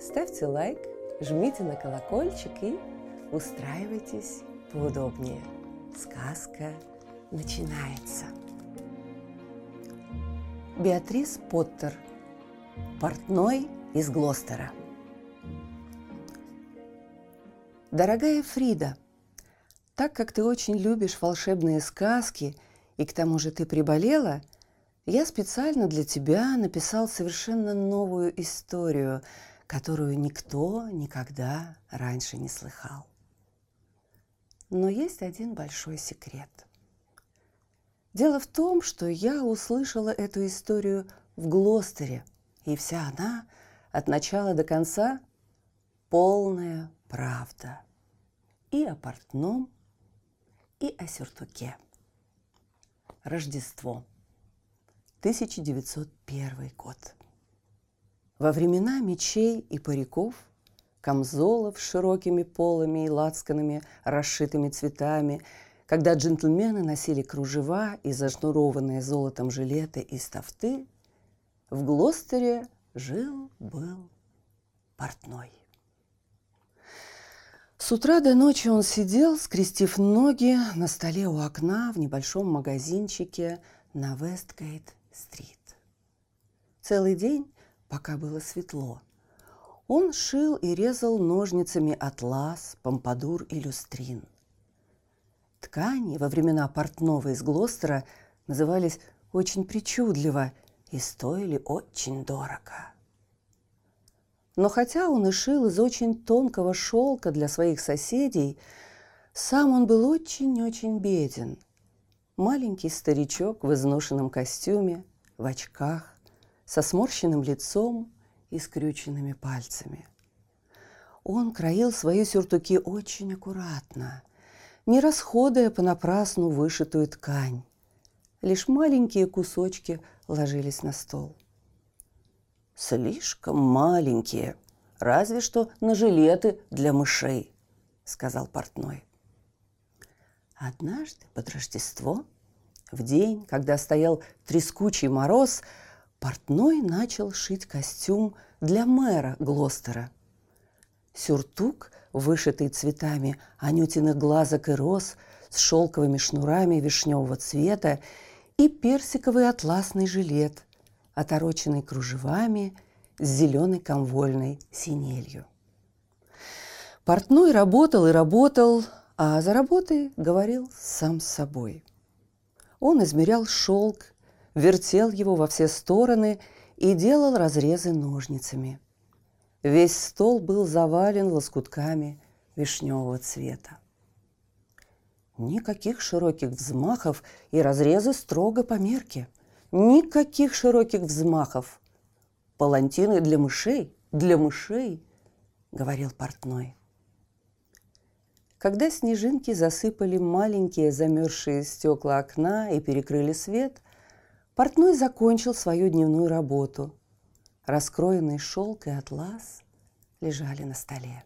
ставьте лайк, жмите на колокольчик и устраивайтесь поудобнее. Сказка начинается. Беатрис Поттер. Портной из Глостера. Дорогая Фрида, так как ты очень любишь волшебные сказки, и к тому же ты приболела, я специально для тебя написал совершенно новую историю, которую никто никогда раньше не слыхал. Но есть один большой секрет – Дело в том, что я услышала эту историю в Глостере, и вся она от начала до конца полная правда. И о портном, и о сюртуке. Рождество. 1901 год. Во времена мечей и париков, камзолов с широкими полами и лацканами, расшитыми цветами – когда джентльмены носили кружева и зашнурованные золотом жилеты из тафты, в Глостере жил-был портной. С утра до ночи он сидел, скрестив ноги на столе у окна в небольшом магазинчике на Вестгейт-стрит. Целый день, пока было светло, он шил и резал ножницами атлас, помпадур и люстрин – Ткани во времена портного из Глостера назывались очень причудливо и стоили очень дорого. Но хотя он и шил из очень тонкого шелка для своих соседей, сам он был очень-очень беден. Маленький старичок в изношенном костюме, в очках, со сморщенным лицом и скрюченными пальцами. Он краил свои сюртуки очень аккуратно – не расходуя понапрасну вышитую ткань. Лишь маленькие кусочки ложились на стол. «Слишком маленькие, разве что на жилеты для мышей», — сказал портной. Однажды под Рождество, в день, когда стоял трескучий мороз, портной начал шить костюм для мэра Глостера. Сюртук вышитый цветами анютиных глазок и роз, с шелковыми шнурами вишневого цвета и персиковый атласный жилет, отороченный кружевами с зеленой комвольной синелью. Портной работал и работал, а за работой говорил сам с собой. Он измерял шелк, вертел его во все стороны и делал разрезы ножницами – Весь стол был завален лоскутками вишневого цвета. Никаких широких взмахов и разрезы строго по мерке. Никаких широких взмахов. Палантины для мышей, для мышей, говорил портной. Когда снежинки засыпали маленькие замерзшие стекла окна и перекрыли свет, портной закончил свою дневную работу – раскроенный шелк и атлас лежали на столе.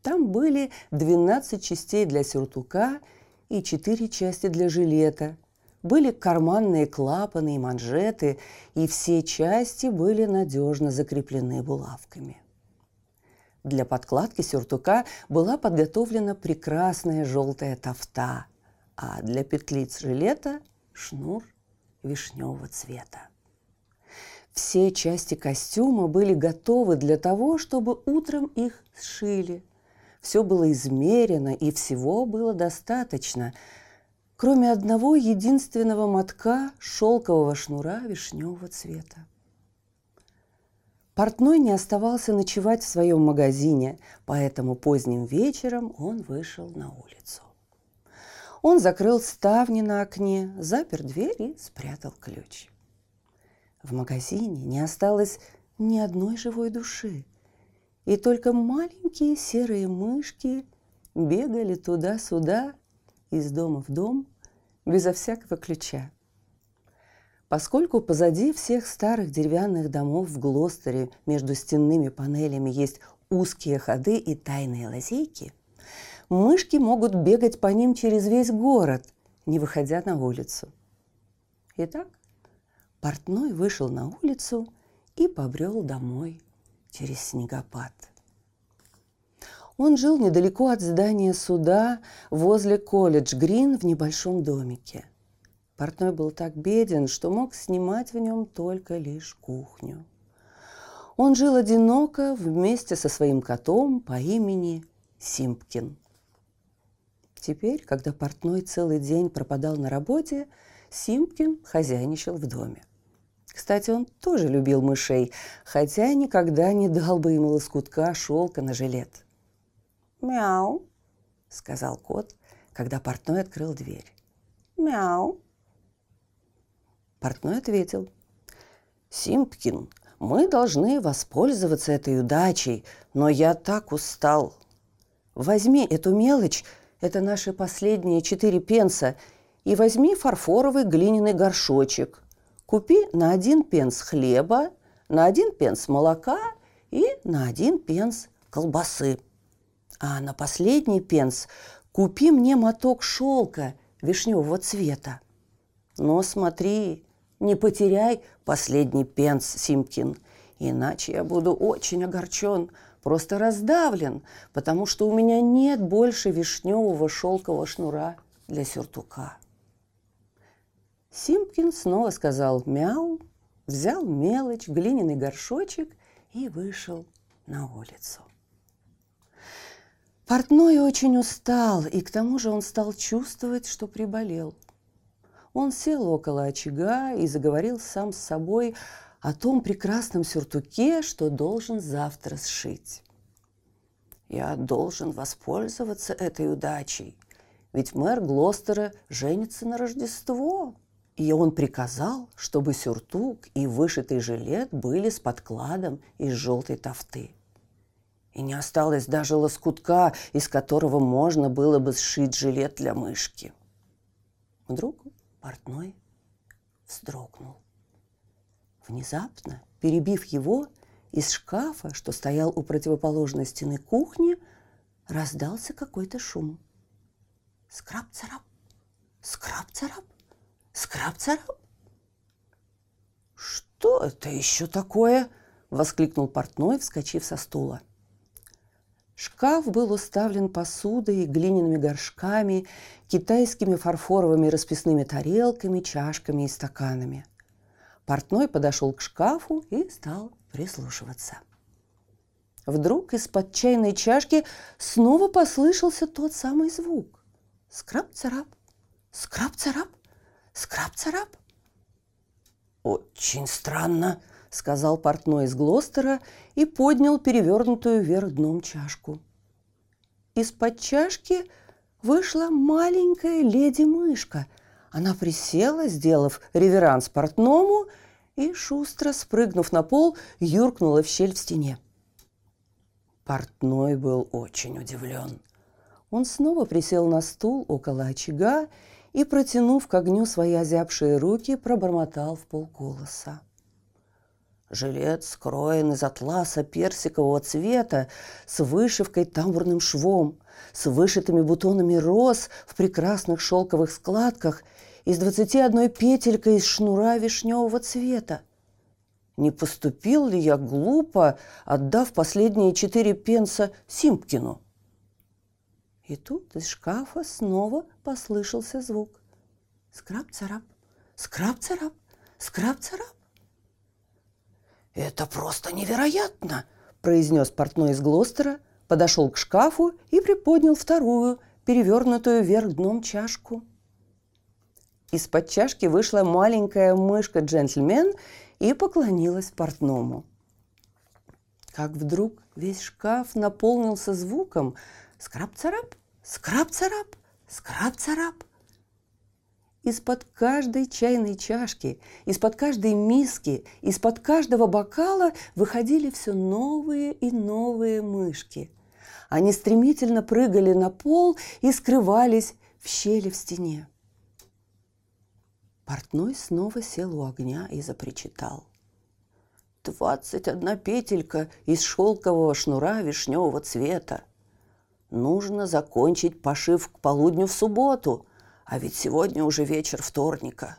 Там были 12 частей для сюртука и 4 части для жилета. Были карманные клапаны и манжеты, и все части были надежно закреплены булавками. Для подкладки сюртука была подготовлена прекрасная желтая тафта, а для петлиц жилета – шнур вишневого цвета. Все части костюма были готовы для того, чтобы утром их сшили. Все было измерено, и всего было достаточно, кроме одного единственного мотка шелкового шнура вишневого цвета. Портной не оставался ночевать в своем магазине, поэтому поздним вечером он вышел на улицу. Он закрыл ставни на окне, запер дверь и спрятал ключ. В магазине не осталось ни одной живой души. и только маленькие серые мышки бегали туда-сюда, из дома в дом, безо всякого ключа. Поскольку позади всех старых деревянных домов в Глостере между стенными панелями есть узкие ходы и тайные лазейки, мышки могут бегать по ним через весь город, не выходя на улицу. Итак, портной вышел на улицу и побрел домой через снегопад. Он жил недалеко от здания суда возле колледж Грин в небольшом домике. Портной был так беден, что мог снимать в нем только лишь кухню. Он жил одиноко вместе со своим котом по имени Симпкин. Теперь, когда портной целый день пропадал на работе, Симпкин хозяйничал в доме. Кстати, он тоже любил мышей, хотя никогда не дал бы ему лоскутка шелка на жилет. «Мяу», — сказал кот, когда портной открыл дверь. «Мяу». Портной ответил. «Симпкин, мы должны воспользоваться этой удачей, но я так устал. Возьми эту мелочь, это наши последние четыре пенса, и возьми фарфоровый глиняный горшочек. Купи на один пенс хлеба, на один пенс молока и на один пенс колбасы. А на последний пенс купи мне моток шелка вишневого цвета. Но смотри, не потеряй последний пенс, Симкин, иначе я буду очень огорчен, просто раздавлен, потому что у меня нет больше вишневого шелкового шнура для сюртука. Симпкин снова сказал «мяу», взял мелочь, глиняный горшочек и вышел на улицу. Портной очень устал, и к тому же он стал чувствовать, что приболел. Он сел около очага и заговорил сам с собой о том прекрасном сюртуке, что должен завтра сшить. «Я должен воспользоваться этой удачей, ведь мэр Глостера женится на Рождество», и он приказал, чтобы сюртук и вышитый жилет были с подкладом из желтой тофты. И не осталось даже лоскутка, из которого можно было бы сшить жилет для мышки. Вдруг портной вздрогнул. Внезапно, перебив его, из шкафа, что стоял у противоположной стены кухни, раздался какой-то шум. Скраб-царап, скраб-царап. Скраб-царап? «Что это еще такое?» – воскликнул портной, вскочив со стула. Шкаф был уставлен посудой, глиняными горшками, китайскими фарфоровыми расписными тарелками, чашками и стаканами. Портной подошел к шкафу и стал прислушиваться. Вдруг из-под чайной чашки снова послышался тот самый звук. Скраб-царап, скраб-царап. Скраб-царап. «Очень странно», — сказал портной из Глостера и поднял перевернутую вверх дном чашку. Из-под чашки вышла маленькая леди-мышка. Она присела, сделав реверанс портному, и, шустро спрыгнув на пол, юркнула в щель в стене. Портной был очень удивлен. Он снова присел на стул около очага и, протянув к огню свои озябшие руки, пробормотал в полголоса. Жилет скроен из атласа персикового цвета с вышивкой тамбурным швом, с вышитыми бутонами роз в прекрасных шелковых складках и с двадцати одной петелькой из шнура вишневого цвета. Не поступил ли я глупо, отдав последние четыре пенса Симпкину? И тут из шкафа снова послышался звук. Скраб-царап, скраб-царап, скраб-царап. «Это просто невероятно!» – произнес портной из Глостера, подошел к шкафу и приподнял вторую, перевернутую вверх дном чашку. Из-под чашки вышла маленькая мышка-джентльмен и поклонилась портному. Как вдруг весь шкаф наполнился звуком скраб-царап, Скраб-царап, скраб-царап. Из-под каждой чайной чашки, из-под каждой миски, из-под каждого бокала выходили все новые и новые мышки. Они стремительно прыгали на пол и скрывались в щели в стене. Портной снова сел у огня и запричитал. «Двадцать одна петелька из шелкового шнура вишневого цвета. Нужно закончить пошив к полудню в субботу, а ведь сегодня уже вечер вторника.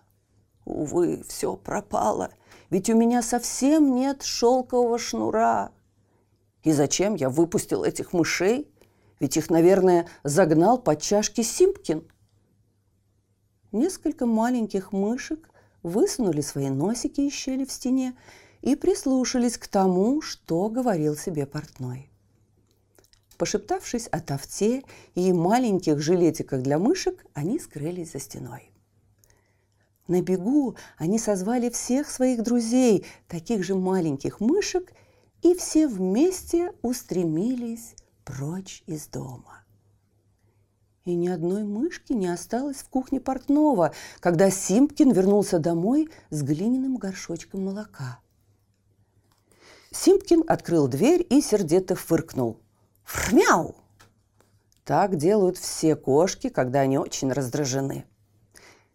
Увы, все пропало, ведь у меня совсем нет шелкового шнура. И зачем я выпустил этих мышей? Ведь их, наверное, загнал под чашки Симпкин. Несколько маленьких мышек высунули свои носики из щели в стене и прислушались к тому, что говорил себе портной. Пошептавшись о тофте и маленьких жилетиках для мышек, они скрылись за стеной. На бегу они созвали всех своих друзей, таких же маленьких мышек, и все вместе устремились прочь из дома. И ни одной мышки не осталось в кухне портного, когда Симпкин вернулся домой с глиняным горшочком молока. Симпкин открыл дверь и сердито фыркнул – Фрмяу! Так делают все кошки, когда они очень раздражены.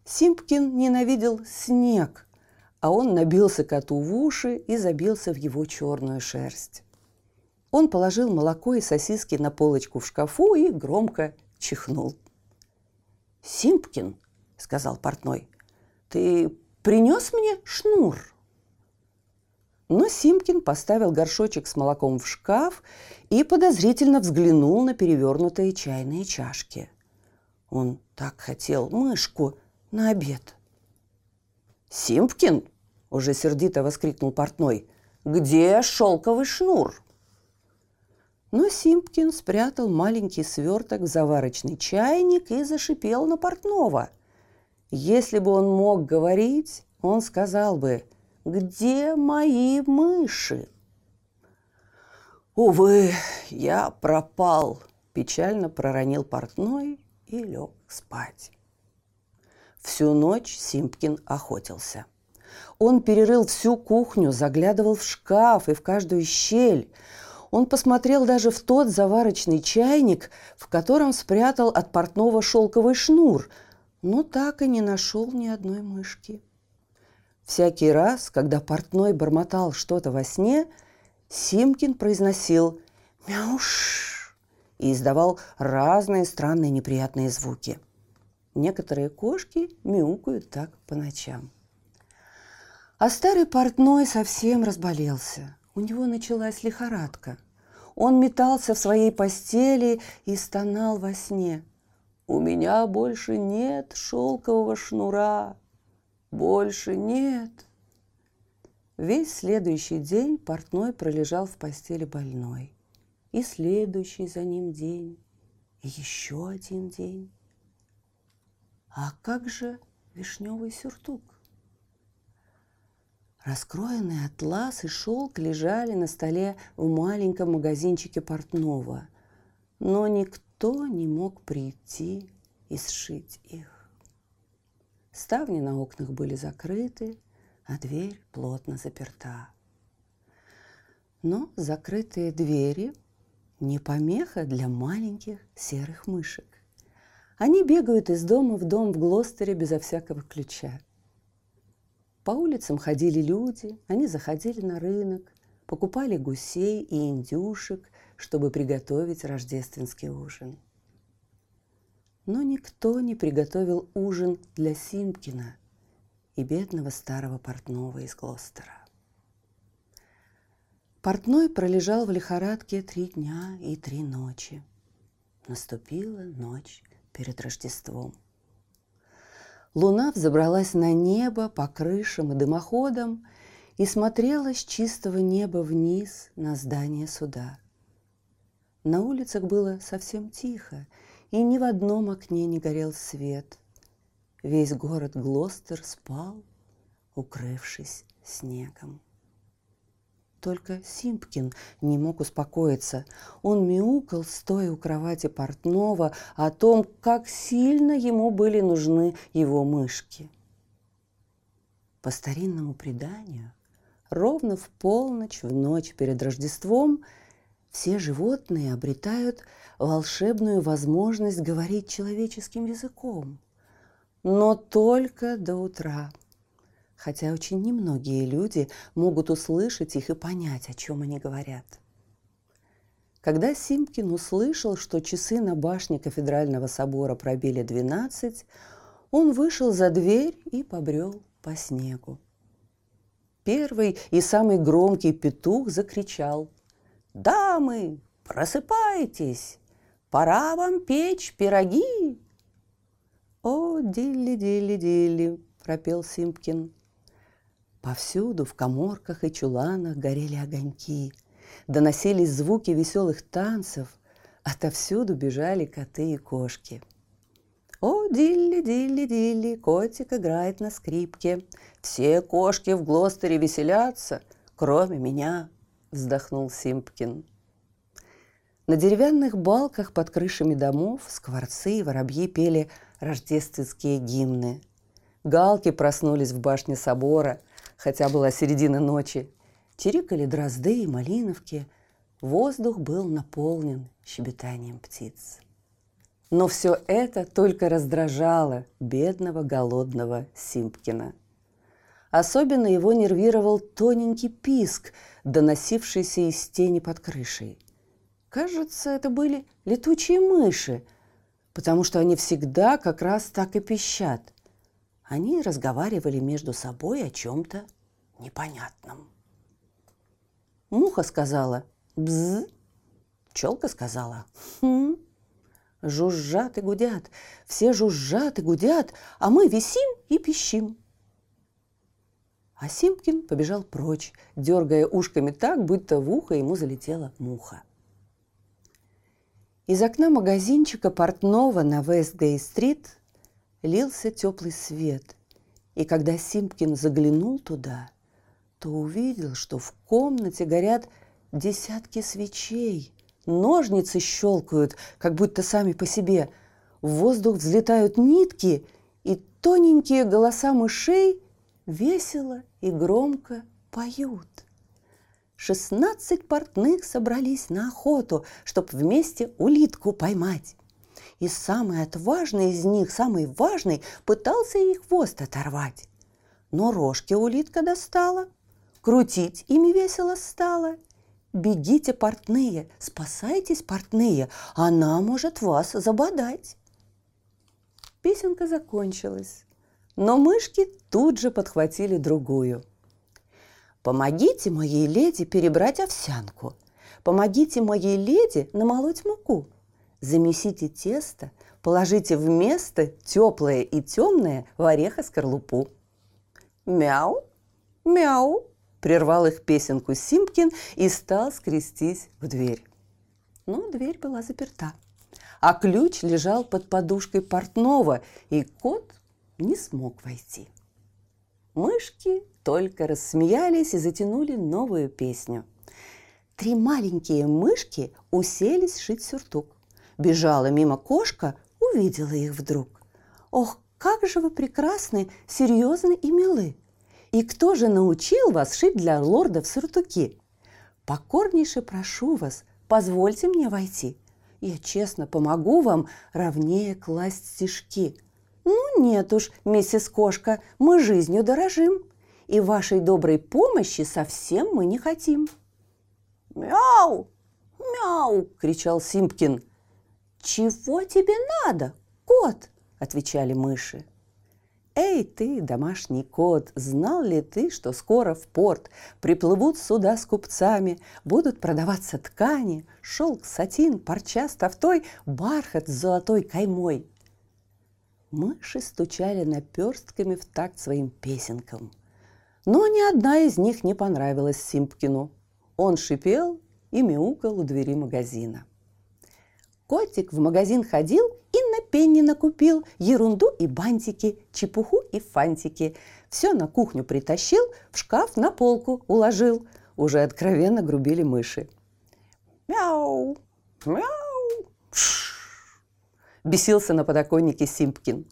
Симпкин ненавидел снег, а он набился коту в уши и забился в его черную шерсть. Он положил молоко и сосиски на полочку в шкафу и громко чихнул. «Симпкин», — сказал портной, — «ты принес мне шнур?» Но Симкин поставил горшочек с молоком в шкаф и подозрительно взглянул на перевернутые чайные чашки. Он так хотел мышку на обед. «Симпкин!» – уже сердито воскликнул портной. «Где шелковый шнур?» Но Симпкин спрятал маленький сверток в заварочный чайник и зашипел на портного. Если бы он мог говорить, он сказал бы – где мои мыши? Увы, я пропал, печально проронил портной и лег спать. Всю ночь Симпкин охотился. Он перерыл всю кухню, заглядывал в шкаф и в каждую щель. Он посмотрел даже в тот заварочный чайник, в котором спрятал от портного шелковый шнур, но так и не нашел ни одной мышки. Всякий раз, когда портной бормотал что-то во сне, Симкин произносил «мяуш» и издавал разные странные неприятные звуки. Некоторые кошки мяукают так по ночам. А старый портной совсем разболелся. У него началась лихорадка. Он метался в своей постели и стонал во сне. «У меня больше нет шелкового шнура, больше нет. Весь следующий день портной пролежал в постели больной. И следующий за ним день, и еще один день. А как же вишневый сюртук? Раскроенный атлас и шелк лежали на столе в маленьком магазинчике портного, но никто не мог прийти и сшить их. Ставни на окнах были закрыты, а дверь плотно заперта. Но закрытые двери не помеха для маленьких серых мышек. Они бегают из дома в дом в Глостере безо всякого ключа. По улицам ходили люди, они заходили на рынок, покупали гусей и индюшек, чтобы приготовить рождественский ужин но никто не приготовил ужин для Симкина и бедного старого портного из Глостера. Портной пролежал в лихорадке три дня и три ночи. Наступила ночь перед Рождеством. Луна взобралась на небо по крышам и дымоходам и смотрела с чистого неба вниз на здание суда. На улицах было совсем тихо, и ни в одном окне не горел свет. Весь город Глостер спал, укрывшись снегом. только Симпкин не мог успокоиться. Он мяукал, стоя у кровати портного, о том, как сильно ему были нужны его мышки. По старинному преданию, ровно в полночь, в ночь перед Рождеством, все животные обретают волшебную возможность говорить человеческим языком. Но только до утра – хотя очень немногие люди могут услышать их и понять, о чем они говорят. Когда Симпкин услышал, что часы на башне кафедрального собора пробили двенадцать, он вышел за дверь и побрел по снегу. Первый и самый громкий петух закричал «Дамы, просыпайтесь! Пора вам печь пироги!» «О, дилли-дилли-дилли!» – пропел Симпкин. Повсюду, в коморках и чуланах горели огоньки, доносились звуки веселых танцев, отовсюду бежали коты и кошки. О, Дилли, Дилли, Дилли, котик играет на скрипке. Все кошки в Глостере веселятся, кроме меня, вздохнул Симпкин. На деревянных балках под крышами домов скворцы и воробьи пели рождественские гимны. Галки проснулись в башне собора – хотя была середина ночи. Чирикали дрозды и малиновки. Воздух был наполнен щебетанием птиц. Но все это только раздражало бедного голодного Симпкина. Особенно его нервировал тоненький писк, доносившийся из тени под крышей. Кажется, это были летучие мыши, потому что они всегда как раз так и пищат. Они разговаривали между собой о чем-то непонятном. Муха сказала «бз», пчелка сказала «хм». Жужжат и гудят, все жужжат и гудят, а мы висим и пищим. А Симпкин побежал прочь, дергая ушками так, будто в ухо ему залетела муха. Из окна магазинчика портного на Вестгей-стрит лился теплый свет. И когда Симпкин заглянул туда, то увидел, что в комнате горят десятки свечей. Ножницы щелкают, как будто сами по себе. В воздух взлетают нитки, и тоненькие голоса мышей весело и громко поют. Шестнадцать портных собрались на охоту, чтобы вместе улитку поймать. И самый отважный из них, самый важный, пытался ей хвост оторвать. Но рожки улитка достала, крутить ими весело стало. Бегите, портные, спасайтесь, портные, она может вас забодать. Песенка закончилась, но мышки тут же подхватили другую. Помогите моей леди перебрать овсянку. Помогите моей леди намолоть муку. Замесите тесто, положите вместо теплое и темное в ореха-скорлупу. Мяу, мяу, прервал их песенку Симпкин и стал скрестись в дверь. Но дверь была заперта, а ключ лежал под подушкой портного, и кот не смог войти. Мышки только рассмеялись и затянули новую песню. Три маленькие мышки уселись шить сюртук. Бежала мимо кошка, увидела их вдруг. «Ох, как же вы прекрасны, серьезны и милы! И кто же научил вас шить для лордов сюртуки? Покорнейше прошу вас, позвольте мне войти. Я честно помогу вам ровнее класть стежки. Ну нет уж, миссис Кошка, мы жизнью дорожим, и вашей доброй помощи совсем мы не хотим. «Мяу! Мяу!» – кричал Симпкин – «Чего тебе надо, кот?» – отвечали мыши. «Эй ты, домашний кот, знал ли ты, что скоро в порт приплывут суда с купцами, будут продаваться ткани, шелк, сатин, парча с бархат с золотой каймой?» Мыши стучали наперстками в такт своим песенкам. Но ни одна из них не понравилась Симпкину. Он шипел и мяукал у двери магазина. Котик в магазин ходил и на пенни накупил ерунду и бантики, чепуху и фантики. Все на кухню притащил, в шкаф на полку уложил. уже откровенно грубили мыши. «Мяу! Мяу!» Бесился на подоконнике Симпкин.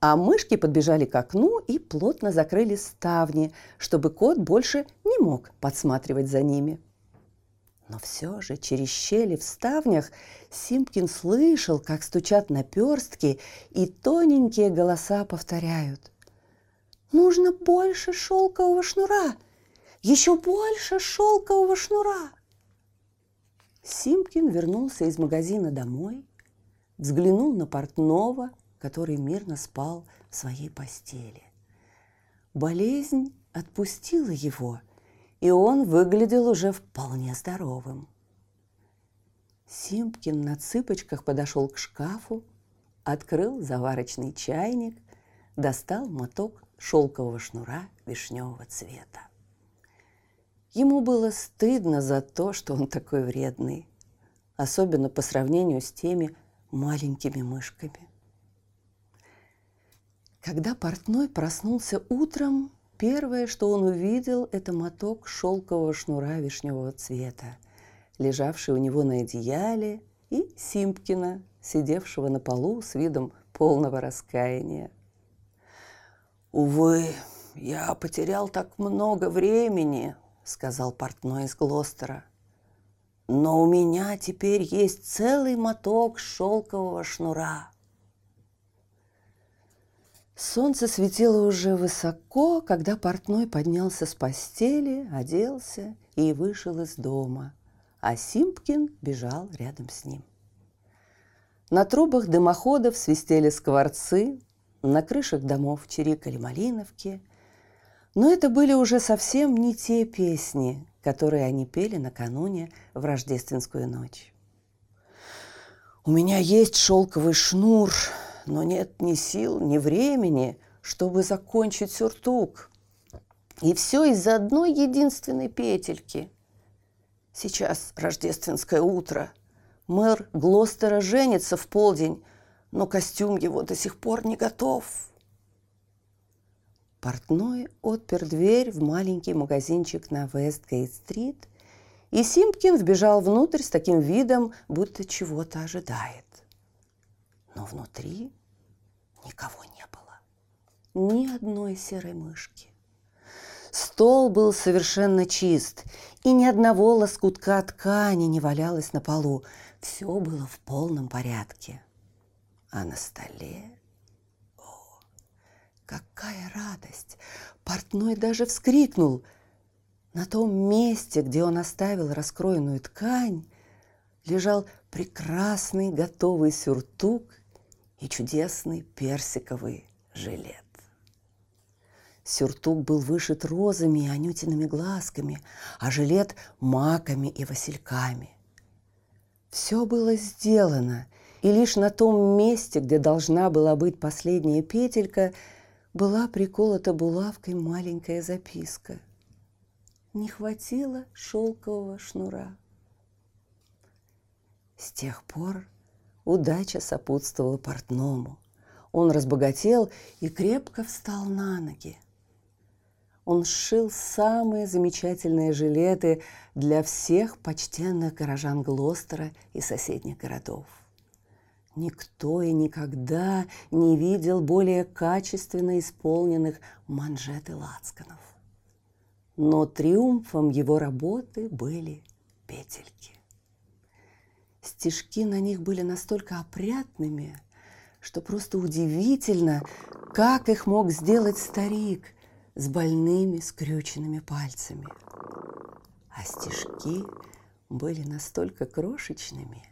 А мышки подбежали к окну и плотно закрыли ставни, чтобы кот больше не мог подсматривать за ними. Но все же через щели в ставнях Симпкин слышал, как стучат наперстки, и тоненькие голоса повторяют. «Нужно больше шелкового шнура! Еще больше шелкового шнура!» Симпкин вернулся из магазина домой, взглянул на портного, который мирно спал в своей постели. Болезнь отпустила его, и он выглядел уже вполне здоровым. Симпкин на цыпочках подошел к шкафу, открыл заварочный чайник, достал моток шелкового шнура вишневого цвета. Ему было стыдно за то, что он такой вредный, особенно по сравнению с теми маленькими мышками. Когда портной проснулся утром, первое, что он увидел, это моток шелкового шнура вишневого цвета, лежавший у него на одеяле, и Симпкина, сидевшего на полу с видом полного раскаяния. «Увы, я потерял так много времени», — сказал портной из Глостера. «Но у меня теперь есть целый моток шелкового шнура». Солнце светило уже высоко, когда портной поднялся с постели, оделся и вышел из дома, а Симпкин бежал рядом с ним. На трубах дымоходов свистели скворцы, на крышах домов чирикали малиновки, но это были уже совсем не те песни, которые они пели накануне в рождественскую ночь. «У меня есть шелковый шнур», но нет ни сил, ни времени, чтобы закончить сюртук. И все из-за одной единственной петельки. Сейчас рождественское утро. Мэр Глостера женится в полдень, но костюм его до сих пор не готов. Портной отпер дверь в маленький магазинчик на Вестгейт-стрит, и Симпкин вбежал внутрь с таким видом, будто чего-то ожидает. Но внутри никого не было. Ни одной серой мышки. Стол был совершенно чист, и ни одного лоскутка ткани не валялось на полу. Все было в полном порядке. А на столе... Какая радость! Портной даже вскрикнул. На том месте, где он оставил раскроенную ткань, лежал прекрасный готовый сюртук и чудесный персиковый жилет. Сюртук был вышит розами и анютиными глазками, а жилет – маками и васильками. Все было сделано, и лишь на том месте, где должна была быть последняя петелька, была приколота булавкой маленькая записка. Не хватило шелкового шнура. С тех пор Удача сопутствовала портному. Он разбогател и крепко встал на ноги. Он сшил самые замечательные жилеты для всех почтенных горожан Глостера и соседних городов. Никто и никогда не видел более качественно исполненных манжет и лацканов. Но триумфом его работы были петельки. Стежки на них были настолько опрятными, что просто удивительно, как их мог сделать старик с больными скрюченными пальцами. А стежки были настолько крошечными,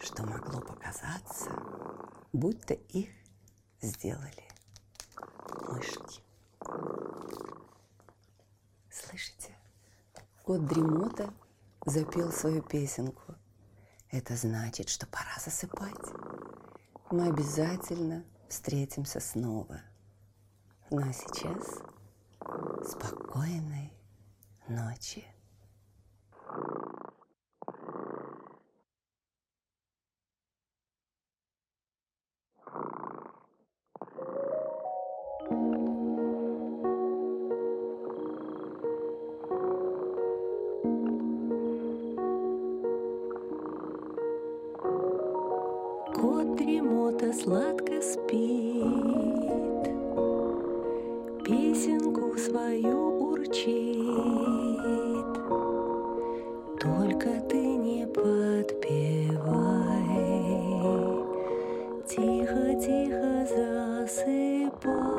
что могло показаться, будто их сделали мышки. Слышите? Кот Дремота запел свою песенку – это значит, что пора засыпать. Мы обязательно встретимся снова. Ну а сейчас спокойной ночи. Кот ремота сладко спит, Песенку свою урчит. Только ты не подпевай. Тихо-тихо засыпай,